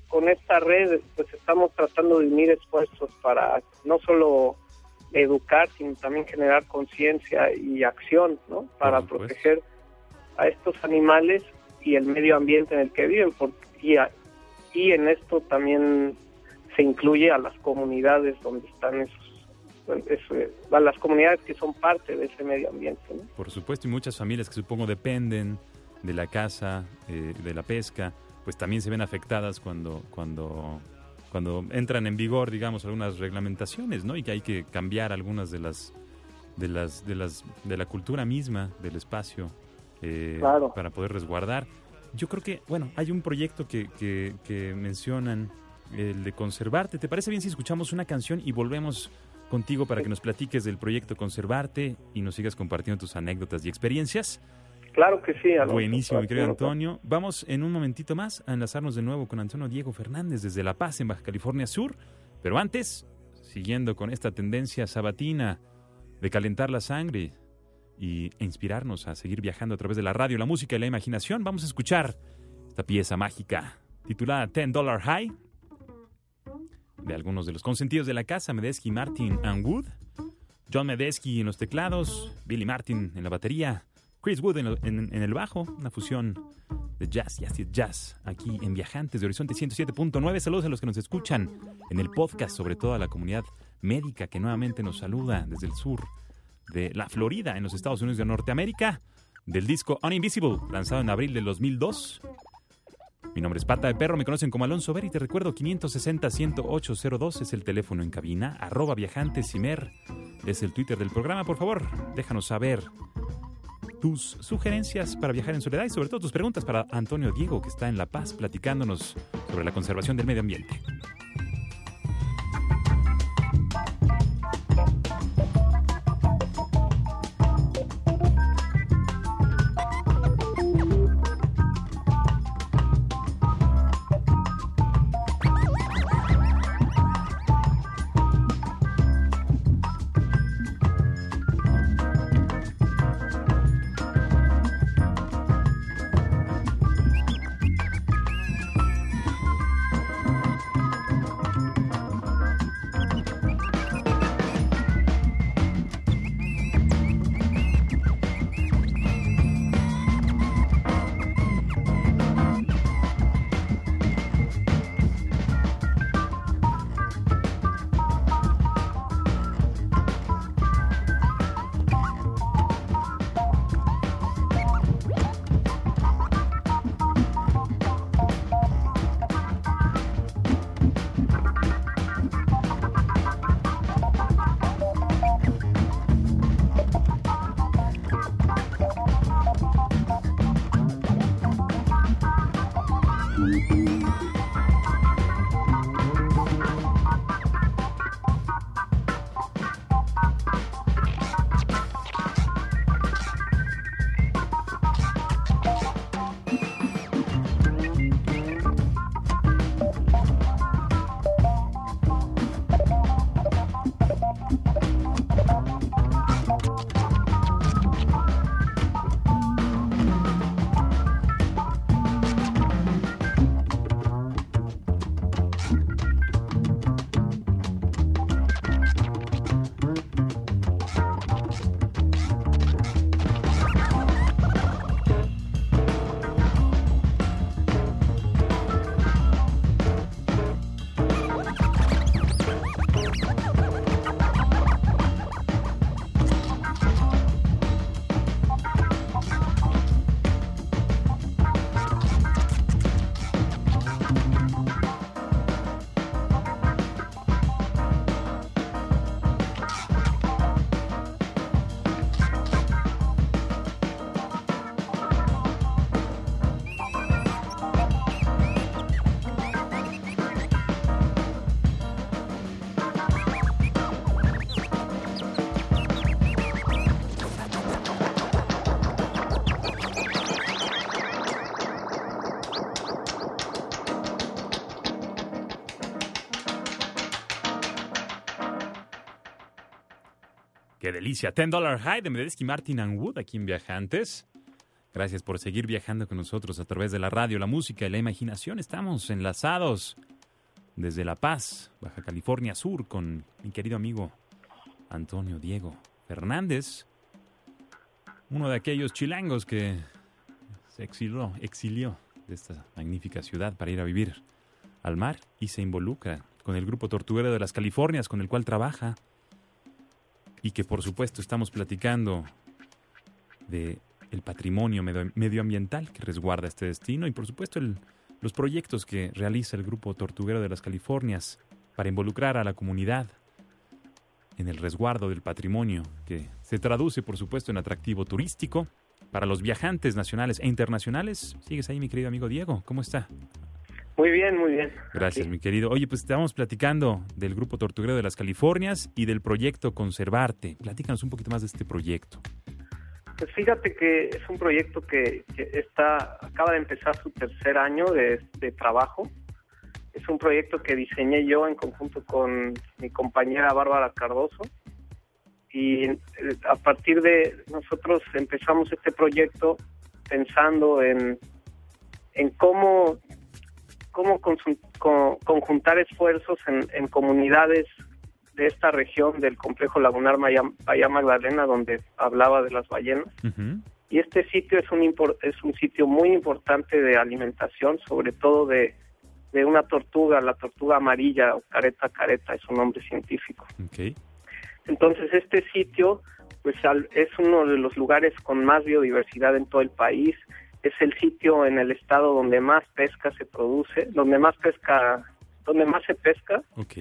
Speaker 6: con esta red pues estamos tratando de unir esfuerzos para no solo educar, sino también generar conciencia y acción, ¿no? Para proteger a estos animales y el medio ambiente en el que viven. por- y, a- y en esto también se incluye a las comunidades donde están esos, a las comunidades que son parte de ese medio ambiente, ¿no?
Speaker 1: Por supuesto, y muchas familias que supongo dependen de la caza, eh, de la pesca, pues también se ven afectadas cuando, cuando, cuando entran en vigor, digamos, algunas reglamentaciones, ¿no? Y que hay que cambiar algunas de las de las de las de la cultura misma del espacio eh,
Speaker 6: Claro.
Speaker 1: para poder resguardar. Yo creo que, bueno, hay un proyecto que, que, que mencionan, el de conservarte. ¿Te parece bien si escuchamos una canción y volvemos contigo para que nos platiques del proyecto Conservarte y nos sigas compartiendo tus anécdotas y experiencias?
Speaker 6: Claro que sí. Alonso,
Speaker 1: Buenísimo, mi querido Antonio. Vamos en un momentito más a enlazarnos de nuevo con Antonio Diego Fernández desde La Paz, en Baja California Sur. Pero antes, siguiendo con esta tendencia sabatina de calentar la sangre y e inspirarnos a seguir viajando a través de la radio, la música y la imaginación, vamos a escuchar esta pieza mágica titulada Ten Dollar High de algunos de los consentidos de la casa, Medesky, Martin and Wood. John Medesky en los teclados, Billy Martin en la batería, Chris Wood en, el bajo, una fusión de jazz y acid jazz aquí en Viajantes de Horizonte 107.9. Saludos a los que nos escuchan en el podcast, sobre todo a la comunidad médica que nuevamente nos saluda desde el sur de la Florida, en los Estados Unidos de Norteamérica, del disco Uninvisible, lanzado en abril del 2002. Mi nombre es Pata de Perro, me conocen como Alonso Ver y te recuerdo 560-10802 es el teléfono en cabina, arroba viajantesimer es el Twitter del programa. Por favor, déjanos saber tus sugerencias para viajar en soledad y sobre todo tus preguntas para Antonio Diego, que está en La Paz platicándonos sobre la conservación del medio ambiente. Delicia. Ten Dollar High de Medeski Martin and Wood aquí en Viajantes. Gracias por seguir viajando con nosotros a través de la radio, la música y la imaginación. Estamos enlazados desde La Paz, Baja California Sur, con mi querido amigo Antonio Diego Fernández, uno de aquellos chilangos que se exilió, exilió de esta magnífica ciudad para ir a vivir al mar y se involucra con el grupo Tortuguero de las Californias con el cual trabaja y que por supuesto estamos platicando de el patrimonio medio- medioambiental que resguarda este destino y por supuesto los proyectos que realiza el grupo Tortuguero de las Californias para involucrar a la comunidad en el resguardo del patrimonio que se traduce por supuesto en atractivo turístico para los viajantes nacionales e internacionales. ¿Sigues ahí mi querido amigo Diego? ¿Cómo está?
Speaker 6: Muy bien, muy bien.
Speaker 1: Gracias,
Speaker 6: Sí.
Speaker 1: mi querido. Oye, pues estábamos platicando del Grupo Tortuguero de las Californias y del proyecto Conservarte. Platícanos un poquito más de este proyecto.
Speaker 6: Pues fíjate que es un proyecto que, que está acaba de empezar su tercer año de, de trabajo. Es un proyecto que diseñé yo en conjunto con mi compañera Bárbara Cardoso. Y eh, a partir de nosotros empezamos este proyecto pensando en, en cómo, cómo conjuntar esfuerzos en, en comunidades de esta región del complejo lagunar Maya, Bahía Magdalena, donde hablaba de las ballenas. Y este sitio es un, es un sitio muy importante de alimentación, sobre todo de, de una tortuga, la tortuga amarilla o careta careta, es su nombre científico.
Speaker 1: Ok.
Speaker 6: Entonces este sitio pues al- es uno de los lugares con más biodiversidad en todo el país, es el sitio en el estado donde más pesca se produce, donde más pesca, donde más se pesca
Speaker 1: Ok.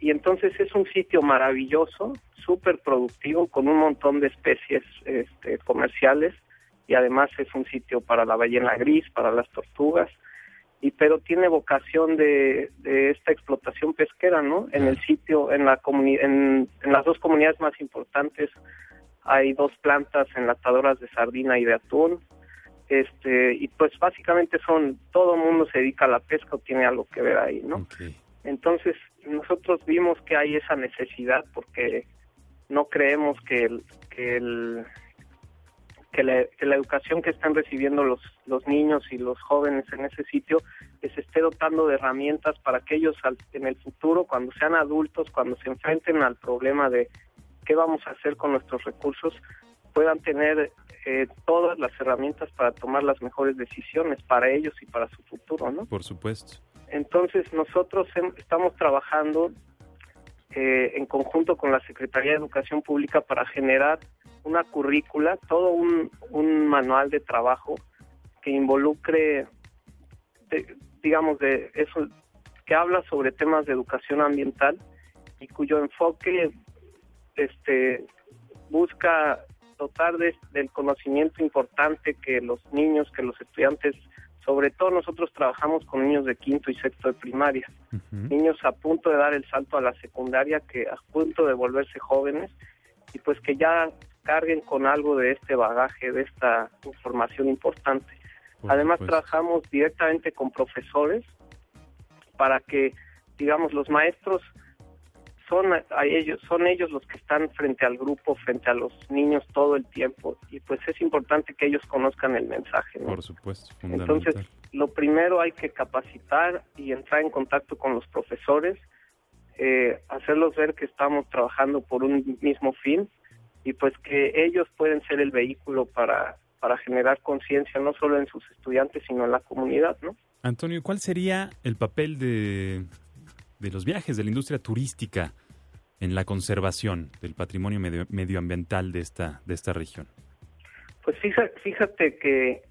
Speaker 6: y entonces es un sitio maravilloso, súper productivo, con un montón de especies este, comerciales y además es un sitio para la ballena gris, para las tortugas, y pero tiene vocación de, de esta explotación pesquera, ¿no? En el sitio, en la comuni- en, en las dos comunidades más importantes hay dos plantas enlatadoras de sardina y de atún, este y pues básicamente son todo el mundo se dedica a la pesca o tiene algo que ver ahí, ¿no? Entonces, nosotros vimos que hay esa necesidad porque no creemos que el, que el que la, que la educación que están recibiendo los, los niños y los jóvenes en ese sitio les esté dotando de herramientas para que ellos al- en el futuro, cuando sean adultos, cuando se enfrenten al problema de qué vamos a hacer con nuestros recursos, puedan tener eh, todas las herramientas para tomar las mejores decisiones para ellos y para su futuro, ¿no?
Speaker 1: Por supuesto.
Speaker 6: Entonces nosotros estamos trabajando eh, en conjunto con la Secretaría de Educación Pública para generar una currícula, todo un, un manual de trabajo que involucre, de- digamos, de eso, que habla sobre temas de educación ambiental y cuyo enfoque este, busca dotar de- del conocimiento importante que los niños, que los estudiantes, sobre todo nosotros trabajamos con niños de quinto y sexto de primaria, niños a punto de dar el salto a la secundaria, que a punto de volverse jóvenes y pues que ya carguen con algo de este bagaje, de esta información importante.
Speaker 1: Por
Speaker 6: Además trabajamos directamente con profesores para que, digamos, los maestros son a ellos, son ellos los que están frente al grupo, frente a los niños todo el tiempo y pues es importante que ellos conozcan el mensaje. ¿no?
Speaker 1: Por supuesto. Fundamental.
Speaker 6: Entonces, lo primero hay que capacitar y entrar en contacto con los profesores, eh, hacerlos ver que estamos trabajando por un mismo fin y pues que ellos pueden ser el vehículo para, para generar conciencia no solo en sus estudiantes, sino en la comunidad, ¿no?
Speaker 1: Antonio, ¿cuál sería el papel de, de los viajes, de la industria turística en la conservación del patrimonio medio- medioambiental de esta, de esta región?
Speaker 6: Pues fíjate, fíjate que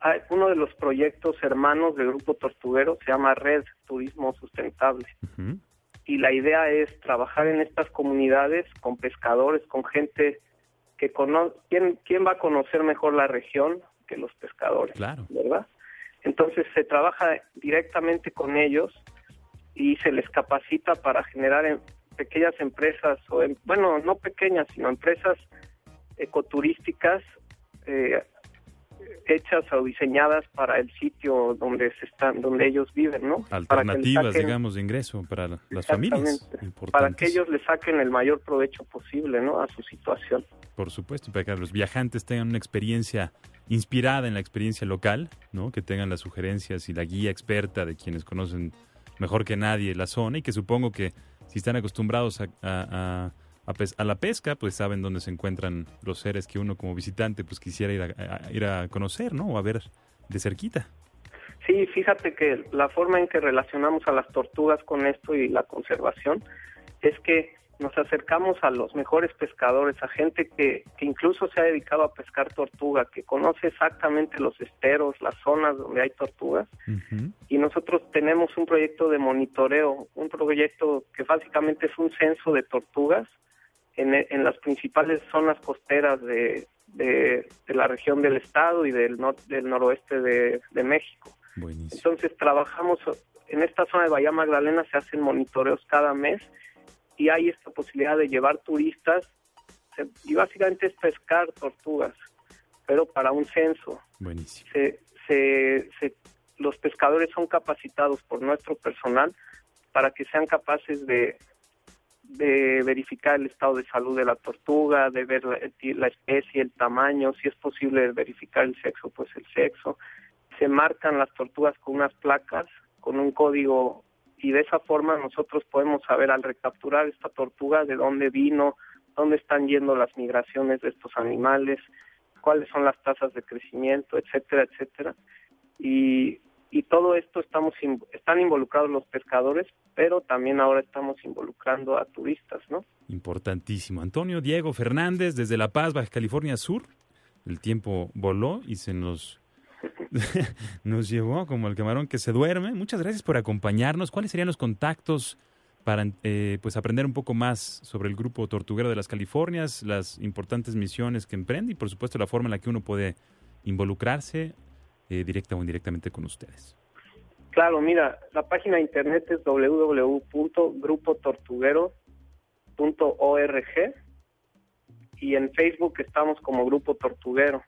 Speaker 6: hay uno de los proyectos hermanos del Grupo Tortuguero se llama Red Turismo Sustentable. Y la idea es trabajar en estas comunidades con pescadores, con gente que conoce, ¿quién, ¿quién va a conocer mejor la región que los pescadores?
Speaker 1: Claro.
Speaker 6: ¿Verdad? Entonces se trabaja directamente con ellos y se les capacita para generar en- pequeñas empresas, o en- bueno, no pequeñas, sino empresas ecoturísticas eh, hechas o diseñadas para el sitio donde se están, donde ellos viven, ¿no?
Speaker 1: Alternativas,
Speaker 6: saquen-
Speaker 1: digamos, de ingreso para la- las familias.
Speaker 6: Para que ellos le saquen el mayor provecho posible, ¿no? A su situación.
Speaker 1: Por supuesto, para que los viajantes tengan una experiencia inspirada en la experiencia local, ¿no? Que tengan las sugerencias y la guía experta de quienes conocen mejor que nadie la zona y que supongo que si están acostumbrados a, a- a- la pesca, pues saben dónde se encuentran los seres que uno como visitante pues quisiera ir a- ir a conocer, ¿no? O a ver de cerquita.
Speaker 6: Sí, fíjate que la forma en que relacionamos a las tortugas con esto y la conservación es que nos acercamos a los mejores pescadores, a gente que, que incluso se ha dedicado a pescar tortuga, que conoce exactamente los esteros, las zonas donde hay tortugas, y nosotros tenemos un proyecto de monitoreo, un proyecto que básicamente es un censo de tortugas en, en las principales zonas costeras de, de, de la región del estado y del, nor- del noroeste de, de México.
Speaker 1: Buenísimo.
Speaker 6: Entonces trabajamos en esta zona de Bahía Magdalena, se hacen monitoreos cada mes y hay esta posibilidad de llevar turistas se- y básicamente es pescar tortugas, pero para un censo.
Speaker 1: Buenísimo.
Speaker 6: Se, se, se- los pescadores son capacitados por nuestro personal para que sean capaces de, de verificar el estado de salud de la tortuga, de ver la, la especie, el tamaño, si es posible verificar el sexo, pues el sexo. Se marcan las tortugas con unas placas, con un código y de esa forma nosotros podemos saber al recapturar esta tortuga de dónde vino, dónde están yendo las migraciones de estos animales, cuáles son las tasas de crecimiento, etcétera, etcétera. Y, y todo esto estamos están involucrados los pescadores, pero también ahora estamos involucrando a turistas, ¿no?
Speaker 1: Importantísimo. Antonio Diego Fernández, desde La Paz, Baja California Sur. El tiempo voló y se nos, [laughs] nos llevó como el camarón que se duerme. Muchas gracias por acompañarnos. ¿Cuáles serían los contactos para eh, pues aprender un poco más sobre el grupo Tortuguero de las Californias, las importantes misiones que emprende y por supuesto la forma en la que uno puede involucrarse eh, directa o indirectamente con ustedes?
Speaker 6: Claro, mira, la página de internet es www.grupotortuguero.org y en Facebook estamos como Grupo Tortuguero.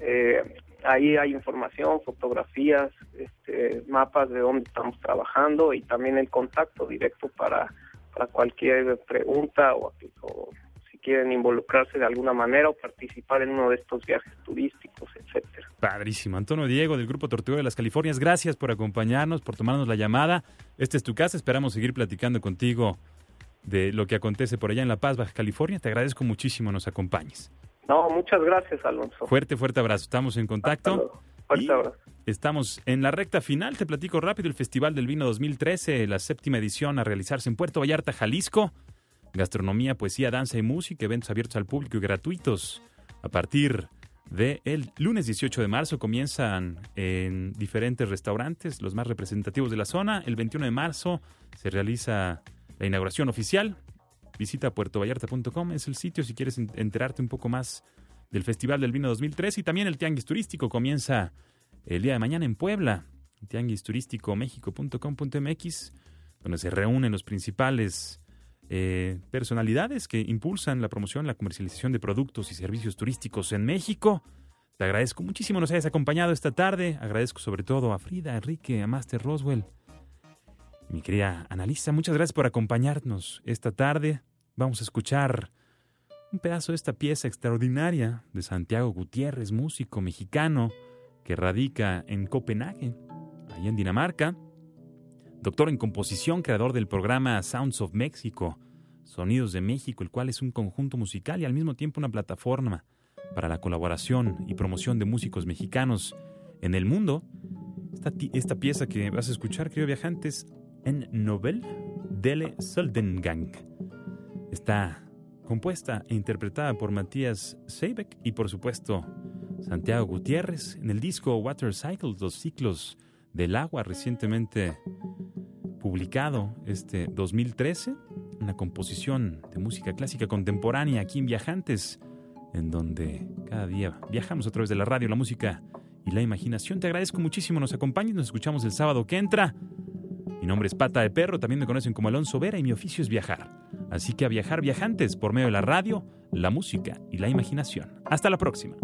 Speaker 6: Eh, ahí hay información, fotografías, este, mapas de dónde estamos trabajando y también el contacto directo para, para cualquier pregunta o, o si quieren involucrarse de alguna manera o participar en uno de estos viajes turísticos, etcétera.
Speaker 1: Padrísimo. Antonio Diego del Grupo Tortuguero de las Californias, gracias por acompañarnos, por tomarnos la llamada. Esta es tu casa, esperamos seguir platicando contigo de lo que acontece por allá en La Paz, Baja California. Te agradezco muchísimo nos acompañes.
Speaker 6: No, muchas gracias, Alonso.
Speaker 1: Fuerte, fuerte abrazo. Estamos en contacto.
Speaker 6: Fuerte abrazo.
Speaker 1: Estamos en la recta final. Te platico rápido el Festival del Vino 2013, la séptima edición a realizarse en Puerto Vallarta, Jalisco. Gastronomía, poesía, danza y música, eventos abiertos al público y gratuitos. A partir del lunes 18 de marzo comienzan en diferentes restaurantes, los más representativos de la zona. El 21 de marzo se realiza la inauguración oficial. Visita puertovallarta.com, es el sitio si quieres en- enterarte un poco más del Festival del Vino 2013 y también el Tianguis Turístico comienza el día de mañana en Puebla, tianguisturísticomexico.com.mx, donde se reúnen los principales eh, personalidades que impulsan la promoción, la comercialización de productos y servicios turísticos en México. Te agradezco muchísimo nos hayas acompañado esta tarde. Agradezco sobre todo a Frida, a Enrique, a Master Roswell. Mi querida analista, muchas gracias por acompañarnos esta tarde. Vamos a escuchar un pedazo de esta pieza extraordinaria de Santiago Gutiérrez, músico mexicano que radica en Copenhague, allá en Dinamarca. Doctor en composición, creador del programa Sounds of Mexico, Sonidos de México, el cual es un conjunto musical y al mismo tiempo una plataforma para la colaboración y promoción de músicos mexicanos en el mundo. Esta pieza que vas a escuchar, querido viajantes, en Nobel dele Soldengang. Está compuesta e interpretada por Matías Seibek y por supuesto Santiago Gutiérrez en el disco Water Cycles, los ciclos del agua recientemente publicado este 2013, una composición de música clásica contemporánea aquí en Viajantes, en donde cada día viajamos a través de la radio, la música y la imaginación. Te agradezco muchísimo, nos acompañes, nos escuchamos el sábado que entra. Mi nombre es Pata de Perro, también me conocen como Alonso Vera y mi oficio es viajar. Así que a viajar viajantes por medio de la radio, la música y la imaginación. Hasta la próxima.